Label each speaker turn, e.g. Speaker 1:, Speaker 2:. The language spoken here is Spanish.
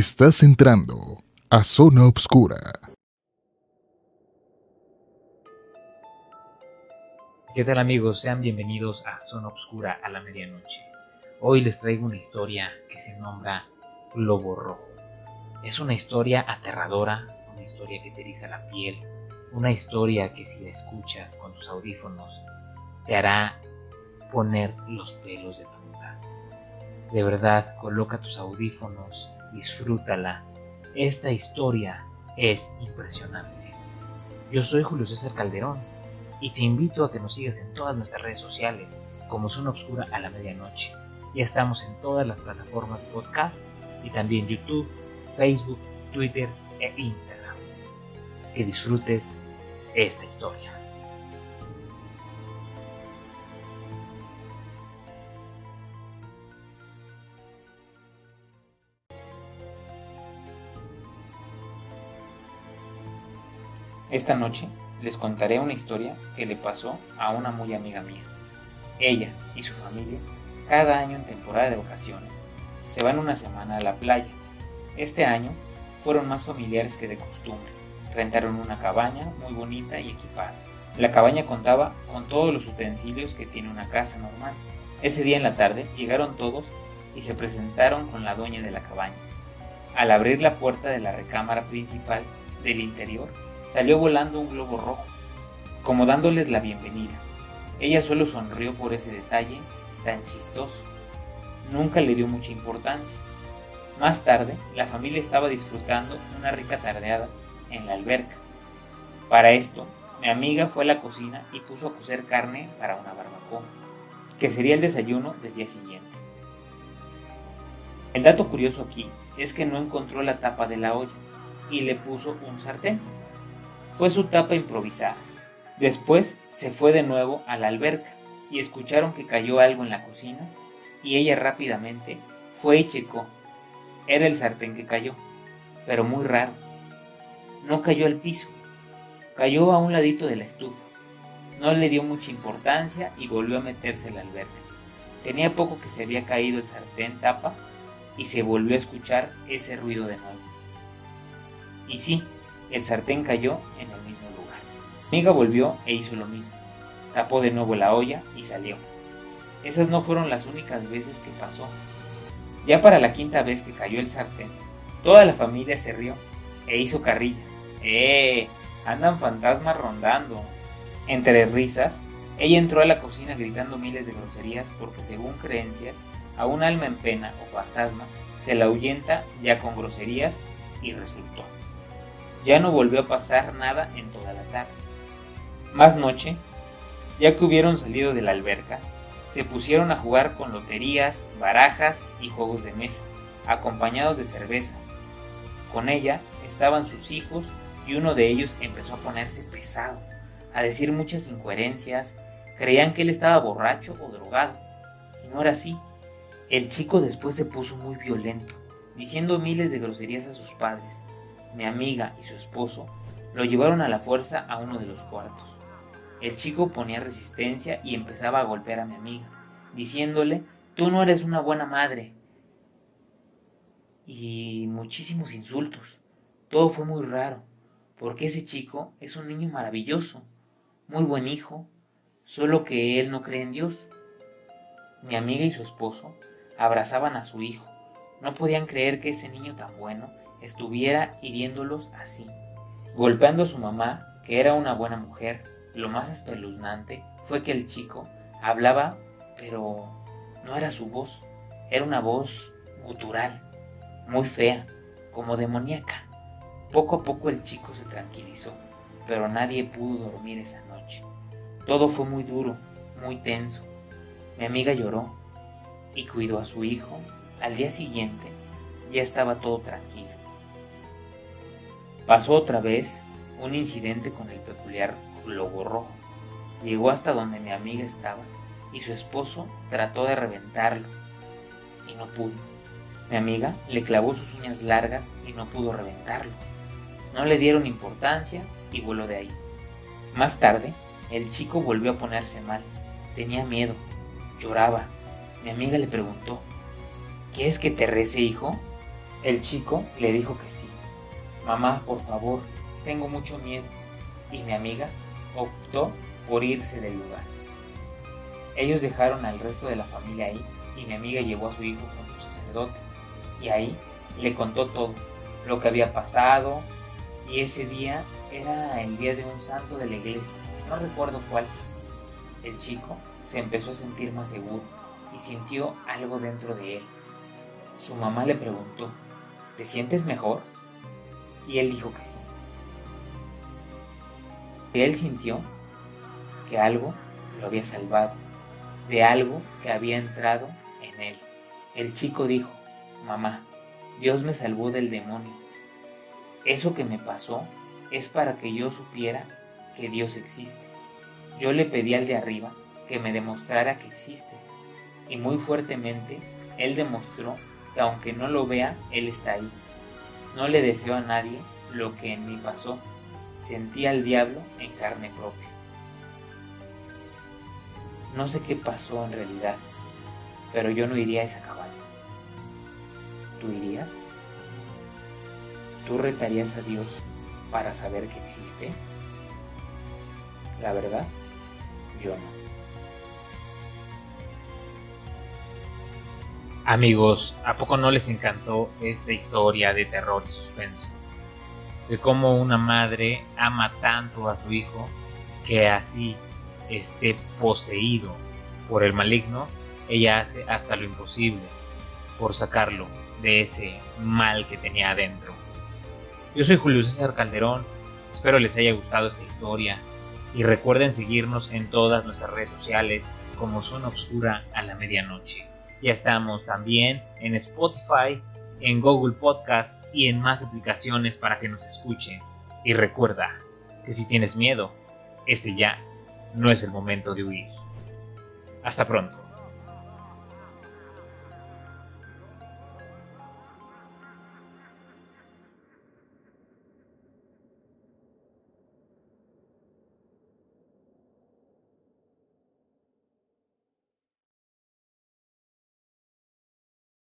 Speaker 1: Estás entrando a Zona Obscura.
Speaker 2: ¿Qué tal amigos? Sean bienvenidos a Zona Obscura a la medianoche. Hoy les traigo una historia que se nombra Globo Rojo. Es una historia aterradora, una historia que te eriza la piel, una historia que si la escuchas con tus audífonos te hará poner los pelos de punta. De verdad, coloca tus audífonos, disfrútala. Esta historia es impresionante. Yo soy Julio César Calderón y te invito a que nos sigas en todas nuestras redes sociales como Zona Obscura a la Medianoche. Ya estamos en todas las plataformas de podcast y también YouTube, Facebook, Twitter e Instagram. Que disfrutes esta historia. Esta noche les contaré una historia que le pasó a una muy amiga mía. Ella y su familia, cada año en temporada de vacaciones, se van una semana a la playa. Este año fueron más familiares que de costumbre. Rentaron una cabaña muy bonita y equipada. La cabaña contaba con todos los utensilios que tiene una casa normal. Ese día en la tarde llegaron todos y se presentaron con la dueña de la cabaña. Al abrir la puerta de la recámara principal del interior, salió volando un globo rojo, como dándoles la bienvenida. Ella solo sonrió por ese detalle tan chistoso. Nunca le dio mucha importancia. Más tarde, la familia estaba disfrutando una rica tardeada en la alberca. Para esto, mi amiga fue a la cocina y puso a cocer carne para una barbacoa, que sería el desayuno del día siguiente. El dato curioso aquí es que no encontró la tapa de la olla y le puso un sartén fue su tapa improvisada. Después se fue de nuevo a la alberca y escucharon que cayó algo en la cocina y ella rápidamente fue y checó. Era el sartén que cayó, pero muy raro. No cayó al piso, cayó a un ladito de la estufa. No le dio mucha importancia y volvió a meterse en la alberca. Tenía poco que se había caído el sartén tapa y se volvió a escuchar ese ruido de nuevo. Y sí, el sartén cayó en el mismo lugar. amiga volvió e hizo lo mismo. Tapó de nuevo la olla y salió. Esas no fueron las únicas veces que pasó. Ya para la quinta vez que cayó el sartén, toda la familia se rió e hizo carrilla. ¡Eh! Andan fantasmas rondando. Entre risas, ella entró a la cocina gritando miles de groserías porque según creencias, a un alma en pena o fantasma se la ahuyenta ya con groserías y resultó. Ya no volvió a pasar nada en toda la tarde. Más noche, ya que hubieron salido de la alberca, se pusieron a jugar con loterías, barajas y juegos de mesa, acompañados de cervezas. Con ella estaban sus hijos y uno de ellos empezó a ponerse pesado, a decir muchas incoherencias, creían que él estaba borracho o drogado, y no era así. El chico después se puso muy violento, diciendo miles de groserías a sus padres, mi amiga y su esposo lo llevaron a la fuerza a uno de los cuartos. El chico ponía resistencia y empezaba a golpear a mi amiga, diciéndole, tú no eres una buena madre. Y muchísimos insultos. Todo fue muy raro, porque ese chico es un niño maravilloso, muy buen hijo, solo que él no cree en Dios. Mi amiga y su esposo abrazaban a su hijo. No podían creer que ese niño tan bueno estuviera hiriéndolos así, golpeando a su mamá, que era una buena mujer. Lo más espeluznante fue que el chico hablaba, pero no era su voz, era una voz gutural, muy fea, como demoníaca. Poco a poco el chico se tranquilizó, pero nadie pudo dormir esa noche. Todo fue muy duro, muy tenso. Mi amiga lloró y cuidó a su hijo. Al día siguiente ya estaba todo tranquilo. Pasó otra vez un incidente con el peculiar globo rojo. Llegó hasta donde mi amiga estaba y su esposo trató de reventarlo y no pudo. Mi amiga le clavó sus uñas largas y no pudo reventarlo. No le dieron importancia y voló de ahí. Más tarde, el chico volvió a ponerse mal. Tenía miedo, lloraba. Mi amiga le preguntó, ¿Quieres que te rece, hijo? El chico le dijo que sí. Mamá, por favor, tengo mucho miedo. Y mi amiga optó por irse del lugar. Ellos dejaron al resto de la familia ahí y mi amiga llevó a su hijo con su sacerdote. Y ahí le contó todo, lo que había pasado. Y ese día era el día de un santo de la iglesia, no recuerdo cuál. El chico se empezó a sentir más seguro y sintió algo dentro de él. Su mamá le preguntó, ¿te sientes mejor? Y él dijo que sí. Él sintió que algo lo había salvado, de algo que había entrado en él. El chico dijo, mamá, Dios me salvó del demonio. Eso que me pasó es para que yo supiera que Dios existe. Yo le pedí al de arriba que me demostrara que existe. Y muy fuertemente, Él demostró que aunque no lo vea, Él está ahí. No le deseo a nadie lo que en mí pasó. Sentí al diablo en carne propia. No sé qué pasó en realidad, pero yo no iría a esa cabaña. ¿Tú irías? ¿Tú retarías a Dios para saber que existe? La verdad, yo no.
Speaker 3: Amigos, ¿a poco no les encantó esta historia de terror y suspenso? De cómo una madre ama tanto a su hijo que así esté poseído por el maligno, ella hace hasta lo imposible por sacarlo de ese mal que tenía adentro. Yo soy Julio César Calderón, espero les haya gustado esta historia y recuerden seguirnos en todas nuestras redes sociales como Zona Obscura a la Medianoche. Ya estamos también en Spotify, en Google Podcast y en más aplicaciones para que nos escuchen. Y recuerda que si tienes miedo, este ya no es el momento de huir. Hasta pronto.